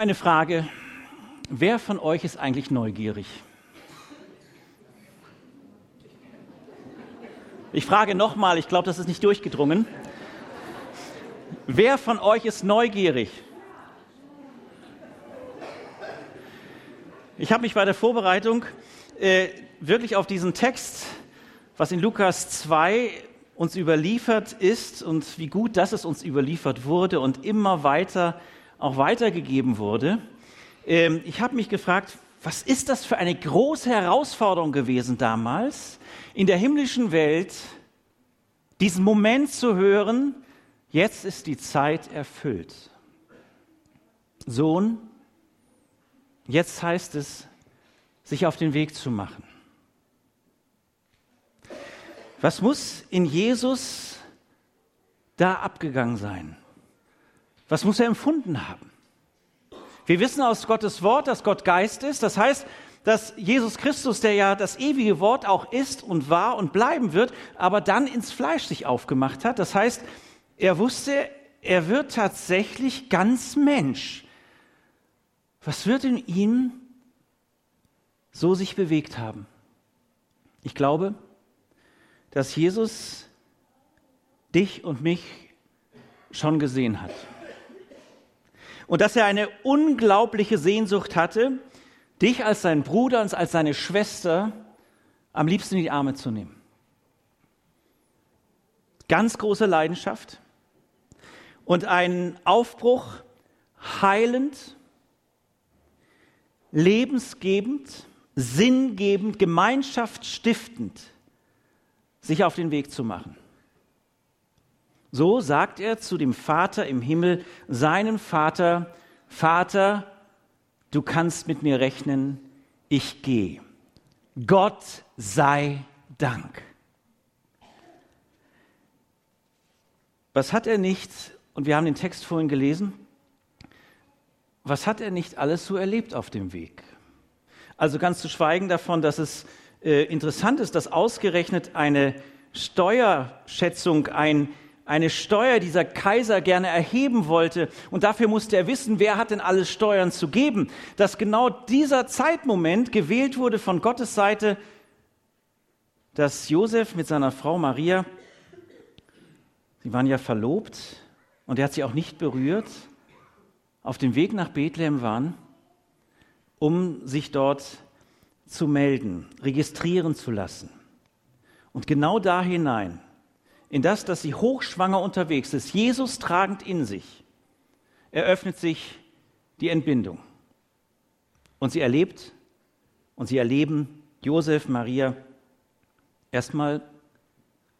Eine Frage, wer von euch ist eigentlich neugierig? Ich frage nochmal, ich glaube, das ist nicht durchgedrungen. Wer von euch ist neugierig? Ich habe mich bei der Vorbereitung äh, wirklich auf diesen Text, was in Lukas 2 uns überliefert ist und wie gut, dass es uns überliefert wurde und immer weiter auch weitergegeben wurde. Ähm, ich habe mich gefragt, was ist das für eine große Herausforderung gewesen damals, in der himmlischen Welt diesen Moment zu hören, jetzt ist die Zeit erfüllt. Sohn, jetzt heißt es, sich auf den Weg zu machen. Was muss in Jesus da abgegangen sein? Was muss er empfunden haben? Wir wissen aus Gottes Wort, dass Gott Geist ist. Das heißt, dass Jesus Christus, der ja das ewige Wort auch ist und war und bleiben wird, aber dann ins Fleisch sich aufgemacht hat. Das heißt, er wusste, er wird tatsächlich ganz Mensch. Was wird in ihm so sich bewegt haben? Ich glaube, dass Jesus dich und mich schon gesehen hat und dass er eine unglaubliche Sehnsucht hatte, dich als sein Bruder und als seine Schwester am liebsten in die Arme zu nehmen. Ganz große Leidenschaft und ein Aufbruch heilend, lebensgebend, sinngebend, gemeinschaftsstiftend sich auf den Weg zu machen. So sagt er zu dem Vater im Himmel, seinem Vater, Vater, du kannst mit mir rechnen, ich gehe. Gott sei Dank. Was hat er nicht, und wir haben den Text vorhin gelesen, was hat er nicht alles so erlebt auf dem Weg? Also ganz zu schweigen davon, dass es äh, interessant ist, dass ausgerechnet eine Steuerschätzung, ein eine Steuer dieser Kaiser gerne erheben wollte. Und dafür musste er wissen, wer hat denn alles Steuern zu geben. Dass genau dieser Zeitmoment gewählt wurde von Gottes Seite, dass Josef mit seiner Frau Maria, sie waren ja verlobt und er hat sie auch nicht berührt, auf dem Weg nach Bethlehem waren, um sich dort zu melden, registrieren zu lassen. Und genau da hinein in das, dass sie hochschwanger unterwegs ist, Jesus tragend in sich, eröffnet sich die Entbindung. Und sie erlebt und sie erleben Josef, Maria erstmal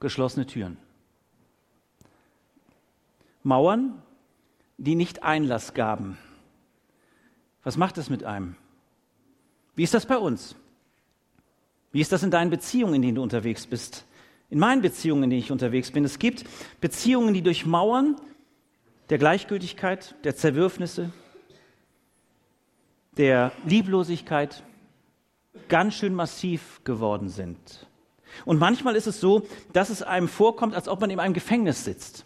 geschlossene Türen. Mauern, die nicht Einlass gaben. Was macht das mit einem? Wie ist das bei uns? Wie ist das in deinen Beziehungen, in denen du unterwegs bist? In meinen Beziehungen, in denen ich unterwegs bin. Es gibt Beziehungen, die durch Mauern der Gleichgültigkeit, der Zerwürfnisse, der Lieblosigkeit ganz schön massiv geworden sind. Und manchmal ist es so, dass es einem vorkommt, als ob man in einem Gefängnis sitzt.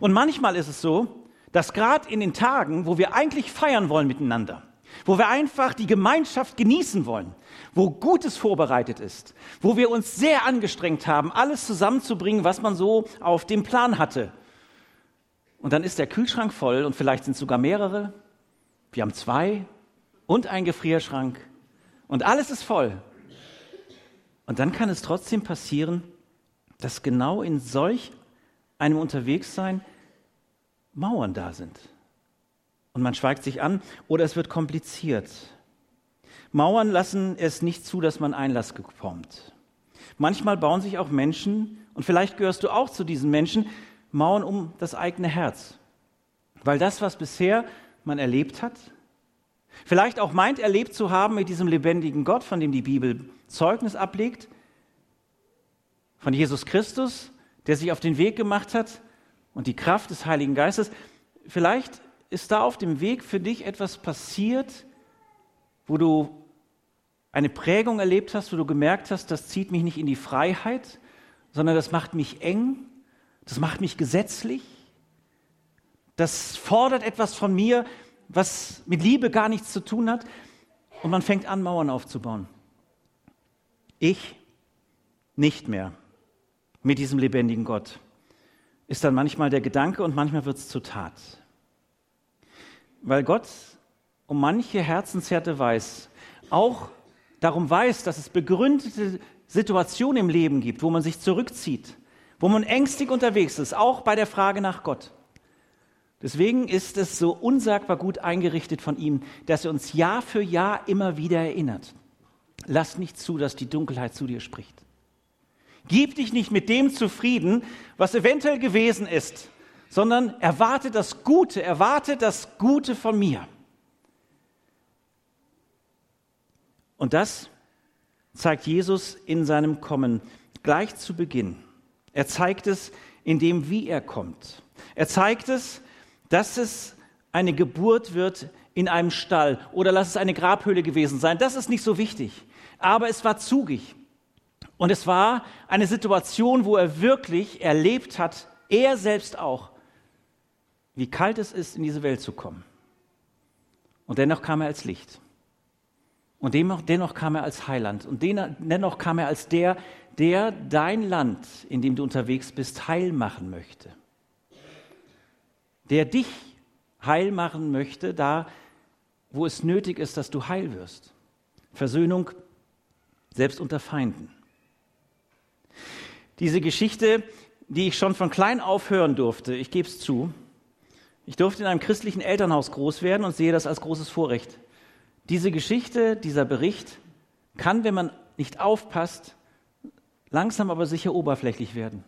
Und manchmal ist es so, dass gerade in den Tagen, wo wir eigentlich feiern wollen miteinander, wo wir einfach die Gemeinschaft genießen wollen, wo Gutes vorbereitet ist, wo wir uns sehr angestrengt haben, alles zusammenzubringen, was man so auf dem Plan hatte. Und dann ist der Kühlschrank voll und vielleicht sind sogar mehrere. Wir haben zwei und einen Gefrierschrank und alles ist voll. Und dann kann es trotzdem passieren, dass genau in solch einem Unterwegssein Mauern da sind und man schweigt sich an oder es wird kompliziert. Mauern lassen es nicht zu, dass man Einlass bekommt. Manchmal bauen sich auch Menschen, und vielleicht gehörst du auch zu diesen Menschen, Mauern um das eigene Herz. Weil das, was bisher man erlebt hat, vielleicht auch meint erlebt zu haben mit diesem lebendigen Gott, von dem die Bibel Zeugnis ablegt, von Jesus Christus, der sich auf den Weg gemacht hat und die Kraft des Heiligen Geistes, vielleicht ist da auf dem Weg für dich etwas passiert, wo du eine Prägung erlebt hast, wo du gemerkt hast, das zieht mich nicht in die Freiheit, sondern das macht mich eng, das macht mich gesetzlich, das fordert etwas von mir, was mit Liebe gar nichts zu tun hat. Und man fängt an, Mauern aufzubauen. Ich nicht mehr mit diesem lebendigen Gott, ist dann manchmal der Gedanke und manchmal wird es zur Tat. Weil Gott um manche Herzenshärte weiß, auch darum weiß, dass es begründete Situationen im Leben gibt, wo man sich zurückzieht, wo man ängstlich unterwegs ist, auch bei der Frage nach Gott. Deswegen ist es so unsagbar gut eingerichtet von ihm, dass er uns Jahr für Jahr immer wieder erinnert. Lass nicht zu, dass die Dunkelheit zu dir spricht. Gib dich nicht mit dem zufrieden, was eventuell gewesen ist, sondern erwarte das Gute, erwarte das Gute von mir. Und das zeigt Jesus in seinem Kommen gleich zu Beginn. Er zeigt es in dem, wie er kommt. Er zeigt es, dass es eine Geburt wird in einem Stall oder lass es eine Grabhöhle gewesen sein. Das ist nicht so wichtig. Aber es war zugig. Und es war eine Situation, wo er wirklich erlebt hat, er selbst auch, wie kalt es ist, in diese Welt zu kommen. Und dennoch kam er als Licht. Und dennoch kam er als Heiland. Und dennoch kam er als der, der dein Land, in dem du unterwegs bist, heil machen möchte. Der dich heil machen möchte, da wo es nötig ist, dass du heil wirst. Versöhnung selbst unter Feinden. Diese Geschichte, die ich schon von klein auf hören durfte, ich gebe es zu, ich durfte in einem christlichen Elternhaus groß werden und sehe das als großes Vorrecht. Diese Geschichte, dieser Bericht kann, wenn man nicht aufpasst, langsam aber sicher oberflächlich werden.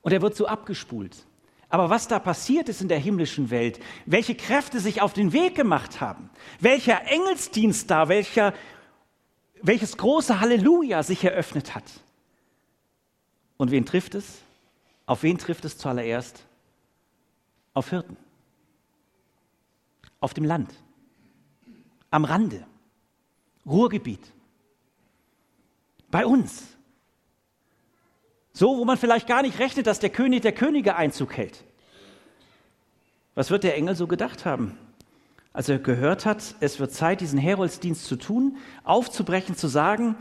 Und er wird so abgespult. Aber was da passiert ist in der himmlischen Welt, welche Kräfte sich auf den Weg gemacht haben, welcher Engelsdienst da, welcher, welches große Halleluja sich eröffnet hat. Und wen trifft es? Auf wen trifft es zuallererst? Auf Hirten. Auf dem Land am Rande, Ruhrgebiet, bei uns. So, wo man vielleicht gar nicht rechnet, dass der König der Könige Einzug hält. Was wird der Engel so gedacht haben? Als er gehört hat, es wird Zeit, diesen Heroldsdienst zu tun, aufzubrechen, zu sagen,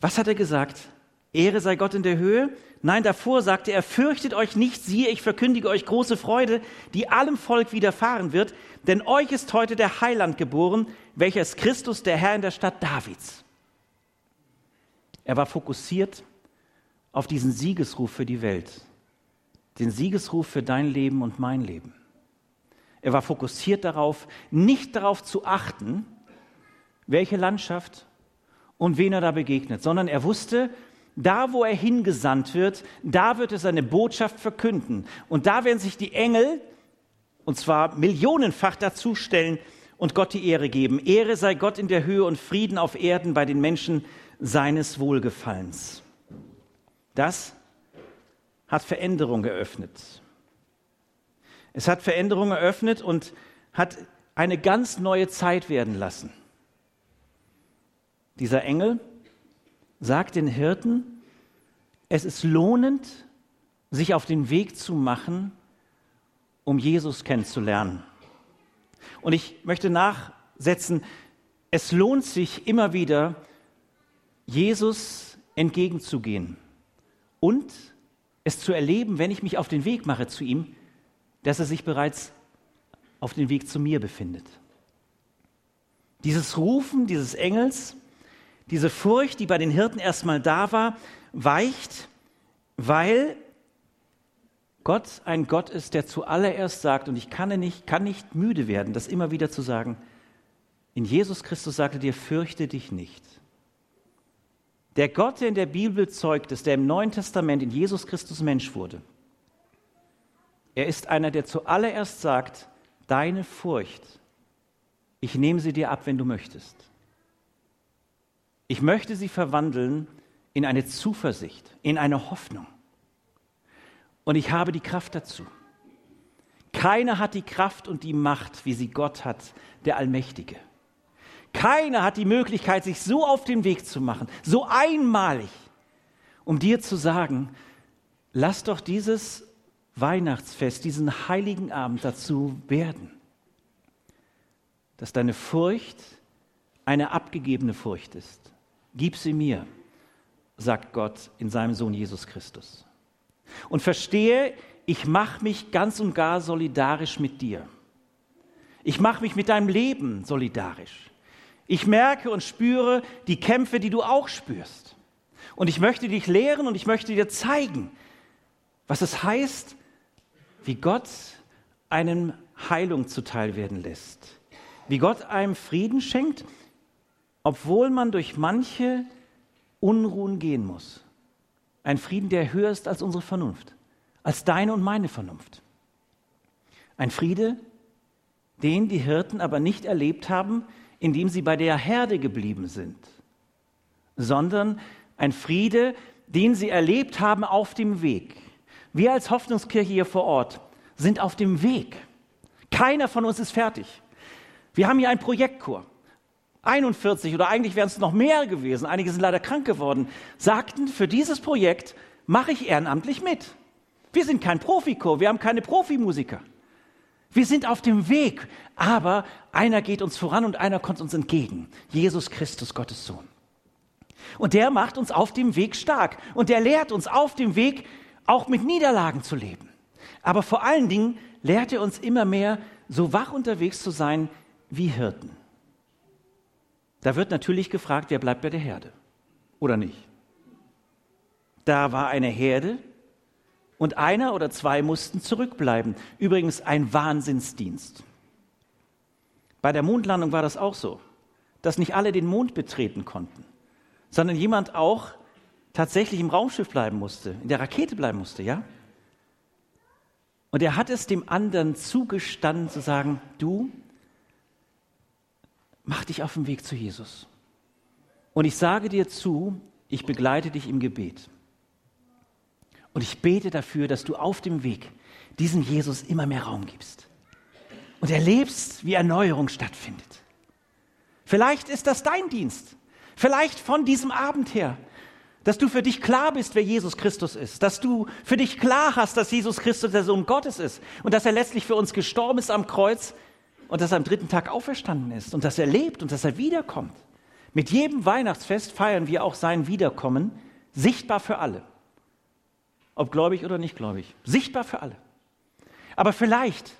was hat er gesagt? Ehre sei Gott in der Höhe. Nein, davor sagte er, fürchtet euch nicht, siehe, ich verkündige euch große Freude, die allem Volk widerfahren wird, denn euch ist heute der Heiland geboren, welcher ist Christus, der Herr in der Stadt Davids. Er war fokussiert auf diesen Siegesruf für die Welt, den Siegesruf für dein Leben und mein Leben. Er war fokussiert darauf, nicht darauf zu achten, welche Landschaft und wen er da begegnet, sondern er wusste, da, wo er hingesandt wird, da wird er seine Botschaft verkünden. Und da werden sich die Engel, und zwar millionenfach dazustellen und Gott die Ehre geben. Ehre sei Gott in der Höhe und Frieden auf Erden bei den Menschen seines Wohlgefallens. Das hat Veränderung eröffnet. Es hat Veränderung eröffnet und hat eine ganz neue Zeit werden lassen. Dieser Engel sagt den Hirten, es ist lohnend, sich auf den Weg zu machen, um Jesus kennenzulernen. Und ich möchte nachsetzen, es lohnt sich immer wieder, Jesus entgegenzugehen und es zu erleben, wenn ich mich auf den Weg mache zu ihm, dass er sich bereits auf den Weg zu mir befindet. Dieses Rufen dieses Engels diese Furcht, die bei den Hirten erstmal da war, weicht, weil Gott ein Gott ist, der zuallererst sagt, und ich kann nicht, kann nicht müde werden, das immer wieder zu sagen, in Jesus Christus sagte dir, fürchte dich nicht. Der Gott, der in der Bibel zeugt ist, der im Neuen Testament in Jesus Christus Mensch wurde, er ist einer, der zuallererst sagt, deine Furcht, ich nehme sie dir ab, wenn du möchtest. Ich möchte sie verwandeln in eine Zuversicht, in eine Hoffnung. Und ich habe die Kraft dazu. Keiner hat die Kraft und die Macht, wie sie Gott hat, der Allmächtige. Keiner hat die Möglichkeit, sich so auf den Weg zu machen, so einmalig, um dir zu sagen, lass doch dieses Weihnachtsfest, diesen heiligen Abend dazu werden. dass deine Furcht eine abgegebene Furcht ist. Gib sie mir, sagt Gott in seinem Sohn Jesus Christus. Und verstehe, ich mache mich ganz und gar solidarisch mit dir. Ich mache mich mit deinem Leben solidarisch. Ich merke und spüre die Kämpfe, die du auch spürst. Und ich möchte dich lehren und ich möchte dir zeigen, was es heißt, wie Gott einem Heilung zuteil werden lässt. Wie Gott einem Frieden schenkt, obwohl man durch manche Unruhen gehen muss. Ein Frieden, der höher ist als unsere Vernunft, als deine und meine Vernunft. Ein Friede, den die Hirten aber nicht erlebt haben, indem sie bei der Herde geblieben sind, sondern ein Friede, den sie erlebt haben auf dem Weg. Wir als Hoffnungskirche hier vor Ort sind auf dem Weg. Keiner von uns ist fertig. Wir haben hier einen Projektchor. 41 oder eigentlich wären es noch mehr gewesen, einige sind leider krank geworden, sagten, für dieses Projekt mache ich ehrenamtlich mit. Wir sind kein Profichor, wir haben keine Profimusiker. Wir sind auf dem Weg, aber einer geht uns voran und einer kommt uns entgegen. Jesus Christus, Gottes Sohn. Und der macht uns auf dem Weg stark und der lehrt uns auf dem Weg auch mit Niederlagen zu leben. Aber vor allen Dingen lehrt er uns immer mehr, so wach unterwegs zu sein wie Hirten. Da wird natürlich gefragt, wer bleibt bei der Herde oder nicht. Da war eine Herde und einer oder zwei mussten zurückbleiben. Übrigens ein Wahnsinnsdienst. Bei der Mondlandung war das auch so, dass nicht alle den Mond betreten konnten, sondern jemand auch tatsächlich im Raumschiff bleiben musste, in der Rakete bleiben musste, ja? Und er hat es dem anderen zugestanden zu sagen, du, mach dich auf den Weg zu Jesus. Und ich sage dir zu, ich begleite dich im Gebet. Und ich bete dafür, dass du auf dem Weg diesem Jesus immer mehr Raum gibst. Und erlebst, wie Erneuerung stattfindet. Vielleicht ist das dein Dienst. Vielleicht von diesem Abend her. Dass du für dich klar bist, wer Jesus Christus ist. Dass du für dich klar hast, dass Jesus Christus der Sohn Gottes ist. Und dass er letztlich für uns gestorben ist am Kreuz und dass er am dritten Tag auferstanden ist und dass er lebt und dass er wiederkommt. Mit jedem Weihnachtsfest feiern wir auch sein Wiederkommen, sichtbar für alle. Ob gläubig oder nicht gläubig. Sichtbar für alle. Aber vielleicht,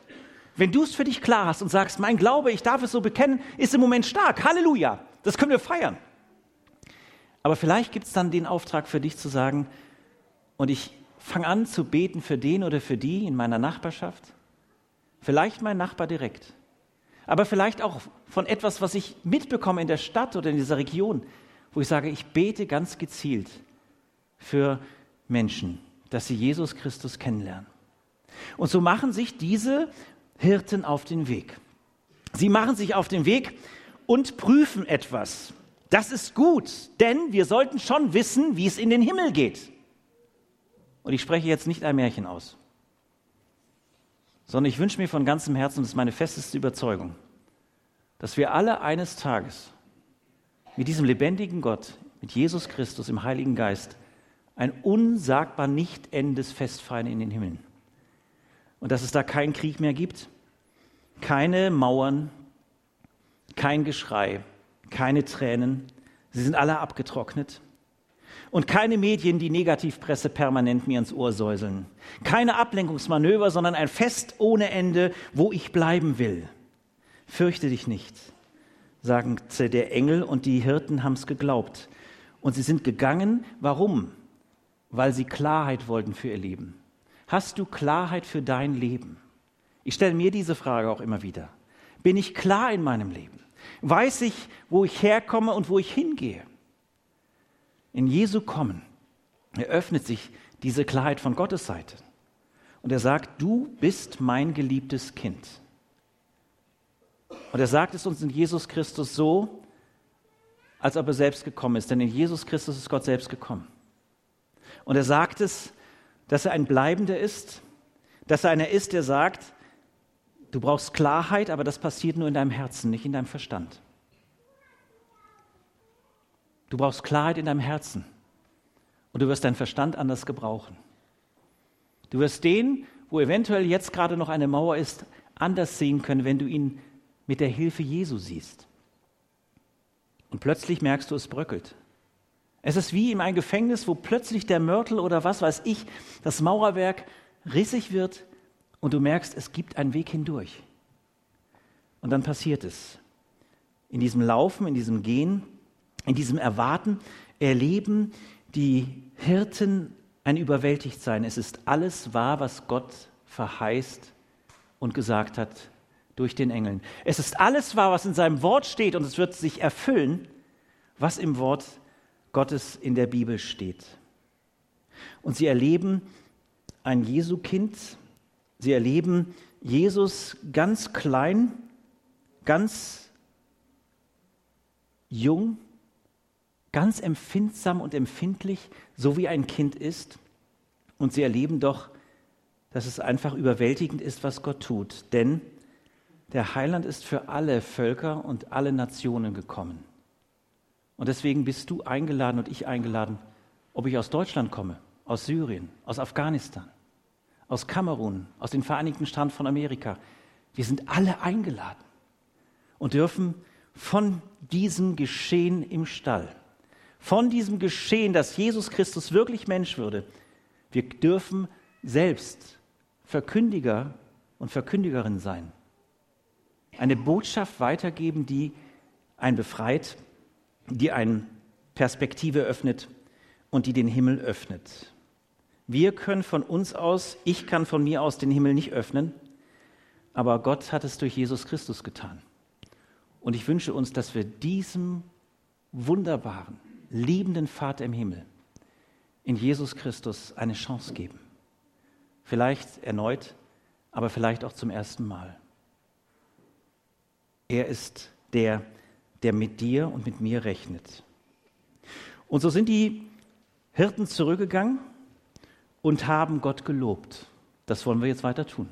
wenn du es für dich klar hast und sagst, mein Glaube, ich darf es so bekennen, ist im Moment stark. Halleluja. Das können wir feiern. Aber vielleicht gibt es dann den Auftrag für dich zu sagen, und ich fange an zu beten für den oder für die in meiner Nachbarschaft. Vielleicht mein Nachbar direkt aber vielleicht auch von etwas, was ich mitbekomme in der Stadt oder in dieser Region, wo ich sage, ich bete ganz gezielt für Menschen, dass sie Jesus Christus kennenlernen. Und so machen sich diese Hirten auf den Weg. Sie machen sich auf den Weg und prüfen etwas. Das ist gut, denn wir sollten schon wissen, wie es in den Himmel geht. Und ich spreche jetzt nicht ein Märchen aus sondern ich wünsche mir von ganzem Herzen, das ist meine festeste Überzeugung, dass wir alle eines Tages mit diesem lebendigen Gott, mit Jesus Christus im Heiligen Geist, ein unsagbar nicht endes Fest feiern in den Himmeln. Und dass es da keinen Krieg mehr gibt, keine Mauern, kein Geschrei, keine Tränen, sie sind alle abgetrocknet. Und keine Medien, die Negativpresse permanent mir ins Ohr säuseln. Keine Ablenkungsmanöver, sondern ein Fest ohne Ende, wo ich bleiben will. Fürchte dich nicht, sagte der Engel, und die Hirten haben es geglaubt. Und sie sind gegangen. Warum? Weil sie Klarheit wollten für ihr Leben. Hast du Klarheit für dein Leben? Ich stelle mir diese Frage auch immer wieder. Bin ich klar in meinem Leben? Weiß ich, wo ich herkomme und wo ich hingehe? In Jesu Kommen eröffnet sich diese Klarheit von Gottes Seite. Und er sagt, du bist mein geliebtes Kind. Und er sagt es uns in Jesus Christus so, als ob er selbst gekommen ist. Denn in Jesus Christus ist Gott selbst gekommen. Und er sagt es, dass er ein Bleibender ist, dass er einer ist, der sagt, du brauchst Klarheit, aber das passiert nur in deinem Herzen, nicht in deinem Verstand. Du brauchst Klarheit in deinem Herzen und du wirst deinen Verstand anders gebrauchen. Du wirst den, wo eventuell jetzt gerade noch eine Mauer ist, anders sehen können, wenn du ihn mit der Hilfe Jesu siehst. Und plötzlich merkst du, es bröckelt. Es ist wie in einem Gefängnis, wo plötzlich der Mörtel oder was weiß ich, das Mauerwerk rissig wird und du merkst, es gibt einen Weg hindurch. Und dann passiert es. In diesem Laufen, in diesem Gehen, in diesem Erwarten erleben die Hirten ein Überwältigtsein. Es ist alles wahr, was Gott verheißt und gesagt hat durch den Engeln. Es ist alles wahr, was in seinem Wort steht und es wird sich erfüllen, was im Wort Gottes in der Bibel steht. Und sie erleben ein Jesu-Kind, sie erleben Jesus ganz klein, ganz jung, ganz empfindsam und empfindlich, so wie ein Kind ist. Und sie erleben doch, dass es einfach überwältigend ist, was Gott tut. Denn der Heiland ist für alle Völker und alle Nationen gekommen. Und deswegen bist du eingeladen und ich eingeladen, ob ich aus Deutschland komme, aus Syrien, aus Afghanistan, aus Kamerun, aus den Vereinigten Staaten von Amerika. Wir sind alle eingeladen und dürfen von diesem Geschehen im Stall, von diesem Geschehen, dass Jesus Christus wirklich Mensch würde, wir dürfen selbst Verkündiger und Verkündigerin sein eine Botschaft weitergeben, die einen befreit, die eine Perspektive öffnet und die den Himmel öffnet. Wir können von uns aus, ich kann von mir aus den Himmel nicht öffnen, aber Gott hat es durch Jesus Christus getan. Und ich wünsche uns, dass wir diesem wunderbaren, liebenden Vater im Himmel in Jesus Christus eine Chance geben. Vielleicht erneut, aber vielleicht auch zum ersten Mal. Er ist der, der mit dir und mit mir rechnet. Und so sind die Hirten zurückgegangen und haben Gott gelobt. Das wollen wir jetzt weiter tun.